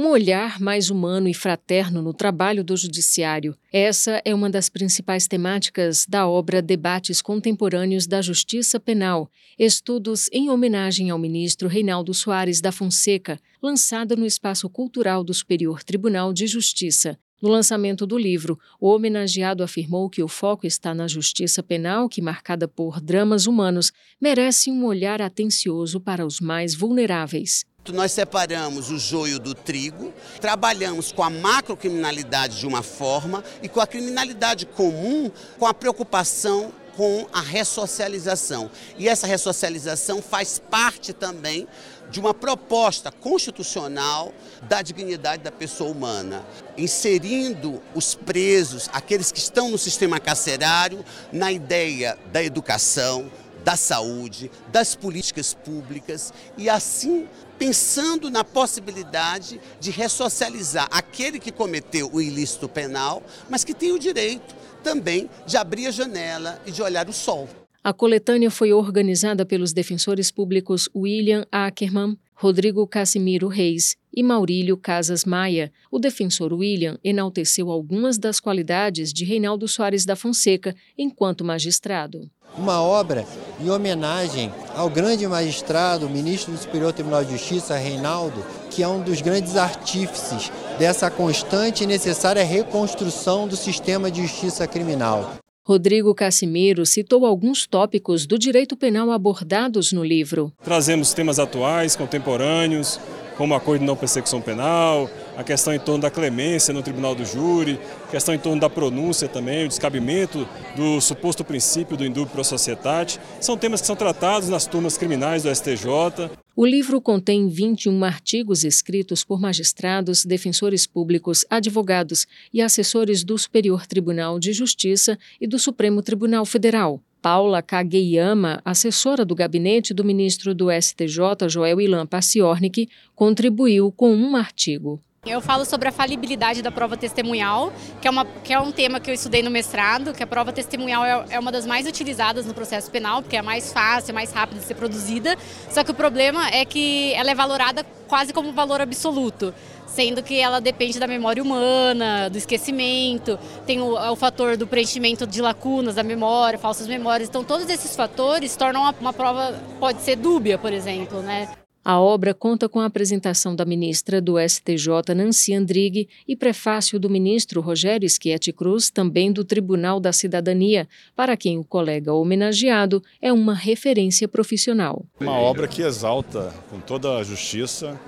Um olhar mais humano e fraterno no trabalho do Judiciário. Essa é uma das principais temáticas da obra Debates Contemporâneos da Justiça Penal, estudos em homenagem ao ministro Reinaldo Soares da Fonseca, lançada no Espaço Cultural do Superior Tribunal de Justiça. No lançamento do livro, o homenageado afirmou que o foco está na justiça penal, que, marcada por dramas humanos, merece um olhar atencioso para os mais vulneráveis nós separamos o joio do trigo, trabalhamos com a macrocriminalidade de uma forma e com a criminalidade comum com a preocupação com a ressocialização. E essa ressocialização faz parte também de uma proposta constitucional da dignidade da pessoa humana, inserindo os presos, aqueles que estão no sistema carcerário, na ideia da educação, da saúde, das políticas públicas e assim pensando na possibilidade de ressocializar aquele que cometeu o ilícito penal, mas que tem o direito também de abrir a janela e de olhar o sol. A coletânea foi organizada pelos defensores públicos William Ackerman, Rodrigo Casimiro Reis e Maurílio Casas Maia. O defensor William enalteceu algumas das qualidades de Reinaldo Soares da Fonseca enquanto magistrado. Uma obra em homenagem ao grande magistrado, ministro do Superior Tribunal de Justiça, Reinaldo, que é um dos grandes artífices dessa constante e necessária reconstrução do sistema de justiça criminal. Rodrigo Cassimiro citou alguns tópicos do direito penal abordados no livro. Trazemos temas atuais, contemporâneos, como acordo de não persecução penal, a questão em torno da clemência no tribunal do júri, questão em torno da pronúncia também, o descabimento do suposto princípio do indúbio pro societate. São temas que são tratados nas turmas criminais do STJ. O livro contém 21 artigos escritos por magistrados, defensores públicos, advogados e assessores do Superior Tribunal de Justiça e do Supremo Tribunal Federal. Paula Kageyama, assessora do gabinete do ministro do STJ, Joel Ilan Paciornik, contribuiu com um artigo. Eu falo sobre a falibilidade da prova testemunhal, que é, uma, que é um tema que eu estudei no mestrado, que a prova testemunhal é, é uma das mais utilizadas no processo penal, porque é mais fácil, é mais rápida de ser produzida. Só que o problema é que ela é valorada quase como valor absoluto, sendo que ela depende da memória humana, do esquecimento, tem o, o fator do preenchimento de lacunas da memória, falsas memórias. Então, todos esses fatores tornam uma, prova, pode ser dúbia, por exemplo, né? A obra conta com a apresentação da ministra do STJ, Nancy Andrighi, e prefácio do ministro Rogério Schietti Cruz, também do Tribunal da Cidadania, para quem o colega homenageado é uma referência profissional. Uma obra que exalta com toda a justiça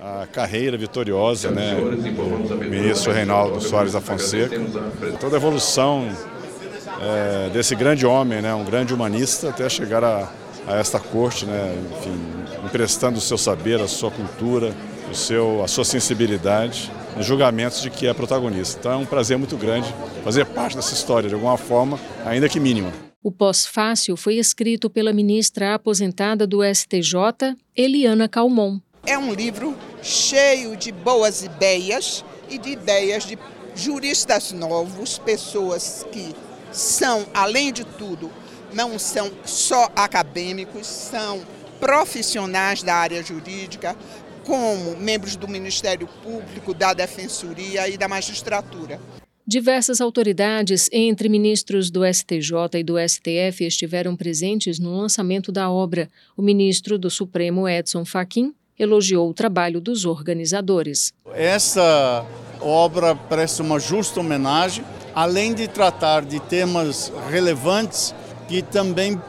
a carreira vitoriosa né, do ministro Reinaldo Soares da Fonseca, toda a evolução é, desse grande homem, né, um grande humanista, até chegar a a esta corte, né, enfim, emprestando o seu saber, a sua cultura, o seu, a sua sensibilidade nos julgamentos de que é protagonista. Então é um prazer muito grande fazer parte dessa história, de alguma forma, ainda que mínima. O pós-fácil foi escrito pela ministra aposentada do STJ, Eliana Calmon. É um livro cheio de boas ideias e de ideias de juristas novos, pessoas que são, além de tudo, não são só acadêmicos, são profissionais da área jurídica, como membros do Ministério Público, da Defensoria e da Magistratura. Diversas autoridades, entre ministros do STJ e do STF, estiveram presentes no lançamento da obra. O ministro do Supremo, Edson Fachin, elogiou o trabalho dos organizadores. Essa obra presta uma justa homenagem, além de tratar de temas relevantes que também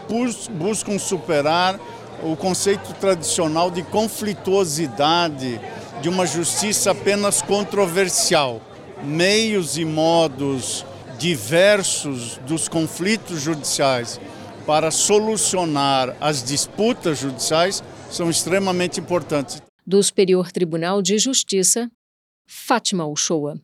buscam superar o conceito tradicional de conflituosidade de uma justiça apenas controversial. Meios e modos diversos dos conflitos judiciais para solucionar as disputas judiciais são extremamente importantes. Do Superior Tribunal de Justiça, Fátima Uchoa.